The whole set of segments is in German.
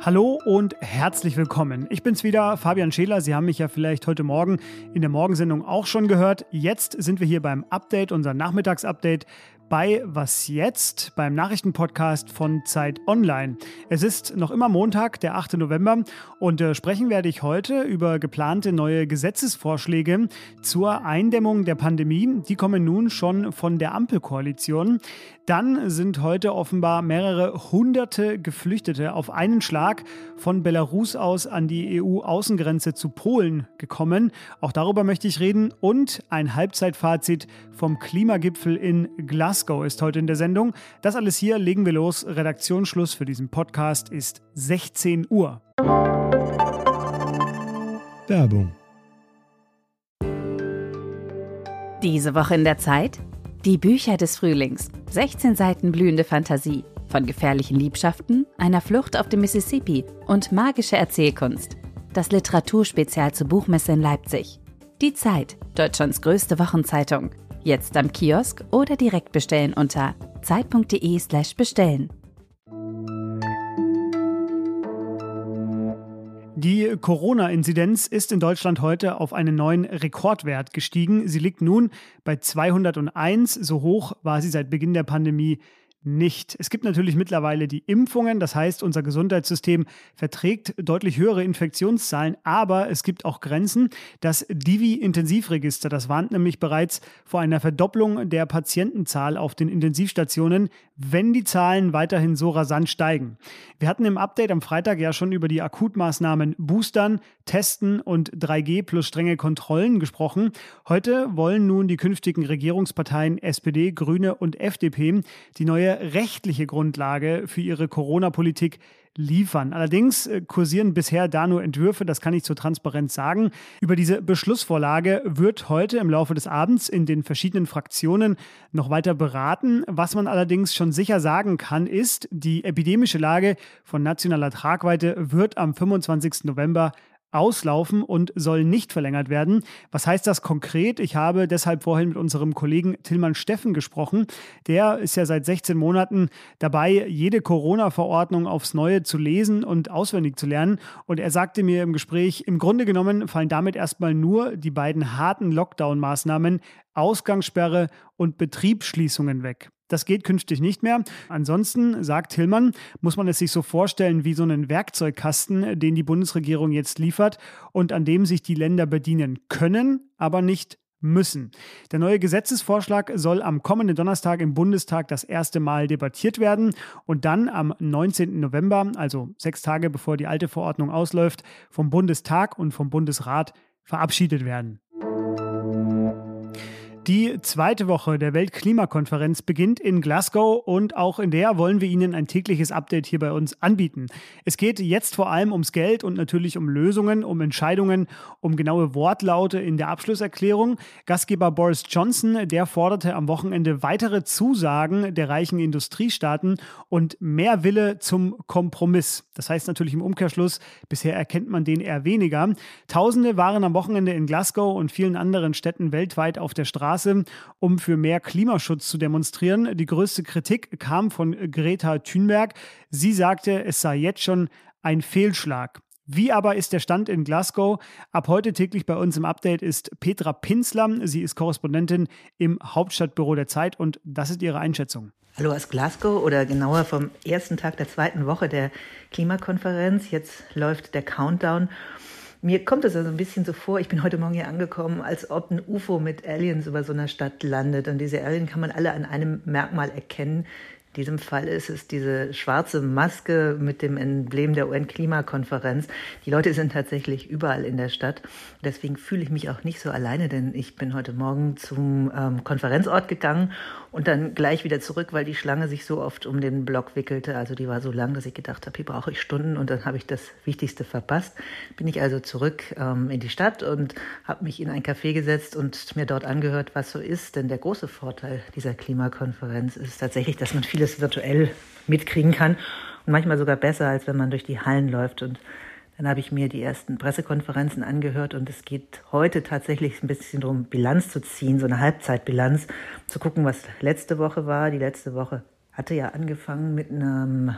Hallo und herzlich willkommen. Ich bin's wieder, Fabian Scheler. Sie haben mich ja vielleicht heute Morgen in der Morgensendung auch schon gehört. Jetzt sind wir hier beim Update, unser Nachmittagsupdate bei Was jetzt beim Nachrichtenpodcast von Zeit Online. Es ist noch immer Montag, der 8. November und äh, sprechen werde ich heute über geplante neue Gesetzesvorschläge zur Eindämmung der Pandemie. Die kommen nun schon von der Ampelkoalition. Dann sind heute offenbar mehrere hunderte Geflüchtete auf einen Schlag von Belarus aus an die EU-Außengrenze zu Polen gekommen. Auch darüber möchte ich reden und ein Halbzeitfazit vom Klimagipfel in Glasgow Glasgow ist heute in der Sendung. Das alles hier legen wir los. Redaktionsschluss für diesen Podcast ist 16 Uhr. Werbung. Diese Woche in der Zeit? Die Bücher des Frühlings. 16 Seiten blühende Fantasie. Von gefährlichen Liebschaften, einer Flucht auf dem Mississippi und magische Erzählkunst. Das Literaturspezial zur Buchmesse in Leipzig. Die Zeit, Deutschlands größte Wochenzeitung. Jetzt am Kiosk oder direkt bestellen unter zeit.de/slash bestellen. Die Corona-Inzidenz ist in Deutschland heute auf einen neuen Rekordwert gestiegen. Sie liegt nun bei 201. So hoch war sie seit Beginn der Pandemie nicht. Es gibt natürlich mittlerweile die Impfungen, das heißt, unser Gesundheitssystem verträgt deutlich höhere Infektionszahlen, aber es gibt auch Grenzen. Das Divi-Intensivregister, das warnt nämlich bereits vor einer Verdopplung der Patientenzahl auf den Intensivstationen, wenn die Zahlen weiterhin so rasant steigen. Wir hatten im Update am Freitag ja schon über die Akutmaßnahmen Boostern, Testen und 3G plus strenge Kontrollen gesprochen. Heute wollen nun die künftigen Regierungsparteien SPD, Grüne und FDP die neue rechtliche Grundlage für ihre Corona-Politik liefern. Allerdings äh, kursieren bisher da nur Entwürfe, das kann ich zur Transparenz sagen. Über diese Beschlussvorlage wird heute im Laufe des Abends in den verschiedenen Fraktionen noch weiter beraten. Was man allerdings schon sicher sagen kann, ist, die epidemische Lage von nationaler Tragweite wird am 25. November auslaufen und soll nicht verlängert werden. Was heißt das konkret? Ich habe deshalb vorhin mit unserem Kollegen Tillmann Steffen gesprochen. Der ist ja seit 16 Monaten dabei, jede Corona-Verordnung aufs Neue zu lesen und auswendig zu lernen. Und er sagte mir im Gespräch, im Grunde genommen fallen damit erstmal nur die beiden harten Lockdown-Maßnahmen Ausgangssperre und Betriebsschließungen weg. Das geht künftig nicht mehr. Ansonsten, sagt Hillmann, muss man es sich so vorstellen wie so einen Werkzeugkasten, den die Bundesregierung jetzt liefert und an dem sich die Länder bedienen können, aber nicht müssen. Der neue Gesetzesvorschlag soll am kommenden Donnerstag im Bundestag das erste Mal debattiert werden und dann am 19. November, also sechs Tage bevor die alte Verordnung ausläuft, vom Bundestag und vom Bundesrat verabschiedet werden. Die zweite Woche der Weltklimakonferenz beginnt in Glasgow und auch in der wollen wir Ihnen ein tägliches Update hier bei uns anbieten. Es geht jetzt vor allem ums Geld und natürlich um Lösungen, um Entscheidungen, um genaue Wortlaute in der Abschlusserklärung. Gastgeber Boris Johnson, der forderte am Wochenende weitere Zusagen der reichen Industriestaaten und mehr Wille zum Kompromiss. Das heißt natürlich im Umkehrschluss, bisher erkennt man den eher weniger. Tausende waren am Wochenende in Glasgow und vielen anderen Städten weltweit auf der Straße Straße, um für mehr Klimaschutz zu demonstrieren. Die größte Kritik kam von Greta Thunberg. Sie sagte, es sei jetzt schon ein Fehlschlag. Wie aber ist der Stand in Glasgow? Ab heute täglich bei uns im Update ist Petra Pinsler. Sie ist Korrespondentin im Hauptstadtbüro der Zeit und das ist ihre Einschätzung. Hallo aus Glasgow oder genauer vom ersten Tag der zweiten Woche der Klimakonferenz. Jetzt läuft der Countdown mir kommt es also ein bisschen so vor, ich bin heute Morgen hier angekommen, als ob ein UFO mit Aliens über so einer Stadt landet. Und diese Aliens kann man alle an einem Merkmal erkennen. In diesem Fall ist es diese schwarze Maske mit dem Emblem der UN-Klimakonferenz. Die Leute sind tatsächlich überall in der Stadt. Deswegen fühle ich mich auch nicht so alleine, denn ich bin heute Morgen zum ähm, Konferenzort gegangen und dann gleich wieder zurück, weil die Schlange sich so oft um den Block wickelte. Also die war so lang, dass ich gedacht habe, hier brauche ich Stunden und dann habe ich das Wichtigste verpasst. Bin ich also zurück ähm, in die Stadt und habe mich in ein Café gesetzt und mir dort angehört, was so ist. Denn der große Vorteil dieser Klimakonferenz ist tatsächlich, dass man vieles virtuell mitkriegen kann. Und manchmal sogar besser, als wenn man durch die Hallen läuft. Und Dann habe ich mir die ersten Pressekonferenzen angehört. Und es geht heute tatsächlich ein bisschen darum, Bilanz zu ziehen, so eine Halbzeitbilanz, zu gucken, was letzte Woche war. Die letzte Woche hatte ja angefangen mit einem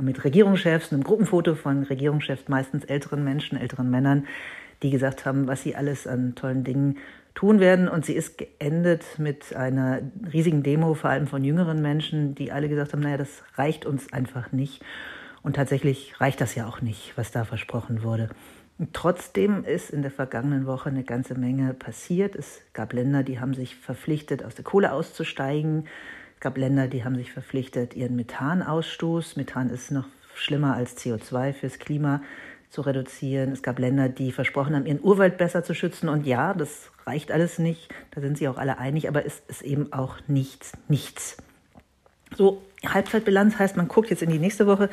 mit Regierungschefs, einem Gruppenfoto von Regierungschefs, meistens älteren Menschen, älteren Männern, die gesagt haben, was sie alles an tollen Dingen tun werden. Und sie ist geendet mit einer riesigen Demo, vor allem von jüngeren Menschen, die alle gesagt haben, naja, das reicht uns einfach nicht. Und tatsächlich reicht das ja auch nicht, was da versprochen wurde. Trotzdem ist in der vergangenen Woche eine ganze Menge passiert. Es gab Länder, die haben sich verpflichtet, aus der Kohle auszusteigen. Es gab Länder, die haben sich verpflichtet, ihren Methanausstoß, Methan ist noch schlimmer als CO2 fürs Klima, zu reduzieren. Es gab Länder, die versprochen haben, ihren Urwald besser zu schützen. Und ja, das reicht alles nicht. Da sind sie auch alle einig, aber es ist eben auch nichts, nichts. So, Halbzeitbilanz heißt, man guckt jetzt in die nächste Woche.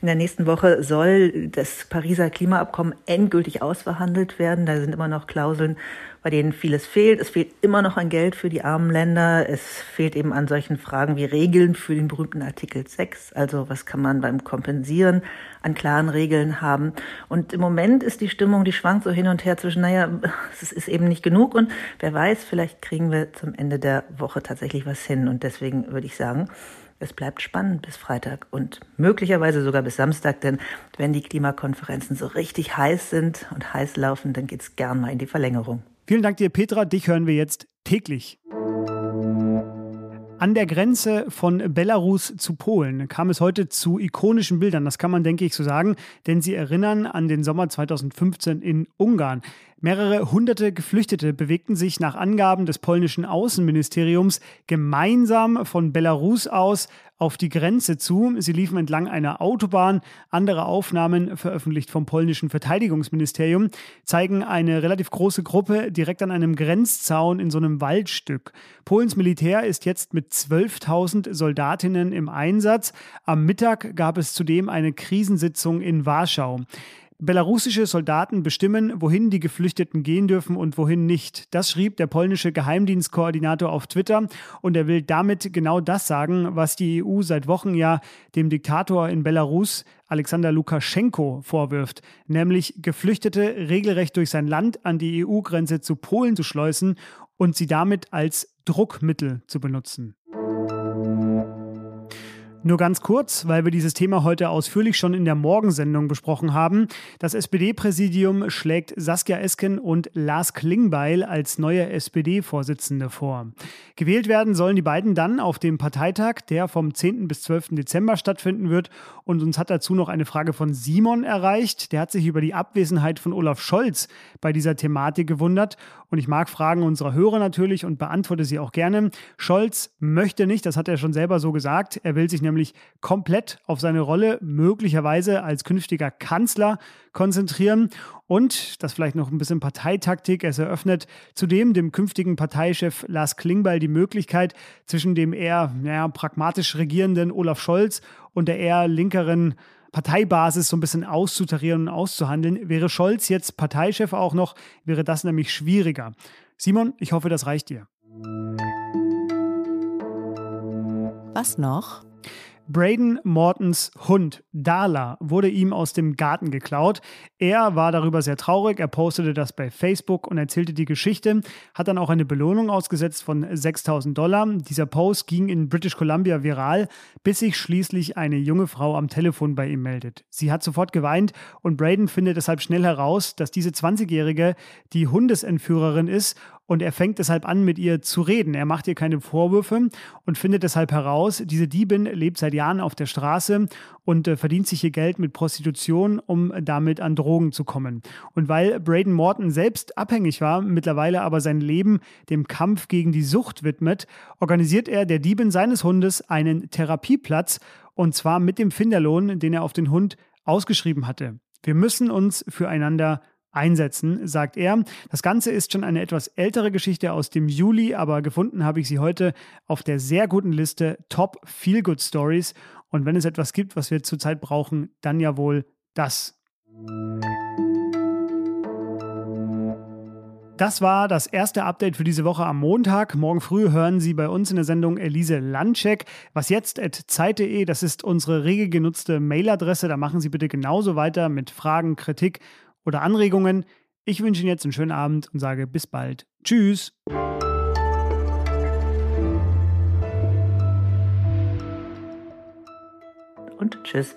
In der nächsten Woche soll das Pariser Klimaabkommen endgültig ausverhandelt werden. Da sind immer noch Klauseln, bei denen vieles fehlt. Es fehlt immer noch an Geld für die armen Länder. Es fehlt eben an solchen Fragen wie Regeln für den berühmten Artikel 6. Also was kann man beim Kompensieren an klaren Regeln haben. Und im Moment ist die Stimmung, die schwankt so hin und her zwischen, naja, es ist eben nicht genug und wer weiß, vielleicht kriegen wir zum Ende der Woche tatsächlich was hin. Und deswegen würde ich sagen, es bleibt spannend bis Freitag und möglicherweise sogar bis Samstag, denn wenn die Klimakonferenzen so richtig heiß sind und heiß laufen, dann geht es gern mal in die Verlängerung. Vielen Dank dir, Petra. Dich hören wir jetzt täglich. An der Grenze von Belarus zu Polen kam es heute zu ikonischen Bildern. Das kann man, denke ich, so sagen, denn sie erinnern an den Sommer 2015 in Ungarn. Mehrere hunderte Geflüchtete bewegten sich nach Angaben des polnischen Außenministeriums gemeinsam von Belarus aus auf die Grenze zu. Sie liefen entlang einer Autobahn. Andere Aufnahmen, veröffentlicht vom polnischen Verteidigungsministerium, zeigen eine relativ große Gruppe direkt an einem Grenzzaun in so einem Waldstück. Polens Militär ist jetzt mit 12.000 Soldatinnen im Einsatz. Am Mittag gab es zudem eine Krisensitzung in Warschau. Belarussische Soldaten bestimmen, wohin die Geflüchteten gehen dürfen und wohin nicht. Das schrieb der polnische Geheimdienstkoordinator auf Twitter und er will damit genau das sagen, was die EU seit Wochen ja dem Diktator in Belarus, Alexander Lukaschenko, vorwirft, nämlich Geflüchtete regelrecht durch sein Land an die EU-Grenze zu Polen zu schleusen und sie damit als Druckmittel zu benutzen. Nur ganz kurz, weil wir dieses Thema heute ausführlich schon in der Morgensendung besprochen haben. Das SPD-Präsidium schlägt Saskia Esken und Lars Klingbeil als neue SPD-Vorsitzende vor. Gewählt werden sollen die beiden dann auf dem Parteitag, der vom 10. bis 12. Dezember stattfinden wird. Und uns hat dazu noch eine Frage von Simon erreicht. Der hat sich über die Abwesenheit von Olaf Scholz bei dieser Thematik gewundert. Und ich mag Fragen unserer Hörer natürlich und beantworte sie auch gerne. Scholz möchte nicht, das hat er schon selber so gesagt. Er will sich nämlich komplett auf seine Rolle möglicherweise als künftiger Kanzler konzentrieren und, das vielleicht noch ein bisschen Parteitaktik, es eröffnet zudem dem künftigen Parteichef Lars Klingbeil die Möglichkeit, zwischen dem eher naja, pragmatisch regierenden Olaf Scholz und der eher linkeren Parteibasis so ein bisschen auszutarieren und auszuhandeln. Wäre Scholz jetzt Parteichef auch noch, wäre das nämlich schwieriger. Simon, ich hoffe, das reicht dir. Was noch? Braden Mortons Hund Dala wurde ihm aus dem Garten geklaut. Er war darüber sehr traurig. Er postete das bei Facebook und erzählte die Geschichte, hat dann auch eine Belohnung ausgesetzt von 6000 Dollar. Dieser Post ging in British Columbia viral, bis sich schließlich eine junge Frau am Telefon bei ihm meldet. Sie hat sofort geweint und Braden findet deshalb schnell heraus, dass diese 20-Jährige die Hundesentführerin ist und er fängt deshalb an, mit ihr zu reden. Er macht ihr keine Vorwürfe und findet deshalb heraus, diese Diebin lebt seit Jahren auf der Straße und äh, verdient sich ihr Geld mit Prostitution, um damit an Drogen zu kommen. Und weil Braden Morton selbst abhängig war, mittlerweile aber sein Leben dem Kampf gegen die Sucht widmet, organisiert er der Diebin seines Hundes einen Therapieplatz und zwar mit dem Finderlohn, den er auf den Hund ausgeschrieben hatte. Wir müssen uns füreinander einsetzen, sagt er. Das Ganze ist schon eine etwas ältere Geschichte aus dem Juli, aber gefunden habe ich sie heute auf der sehr guten Liste Top Feel Good Stories. Und wenn es etwas gibt, was wir zurzeit brauchen, dann ja wohl das. Das war das erste Update für diese Woche am Montag. Morgen früh hören Sie bei uns in der Sendung Elise Landcheck. Was jetzt at zeit.de, das ist unsere rege genutzte Mailadresse. Da machen Sie bitte genauso weiter mit Fragen, Kritik oder Anregungen. Ich wünsche Ihnen jetzt einen schönen Abend und sage bis bald. Tschüss. Und tschüss.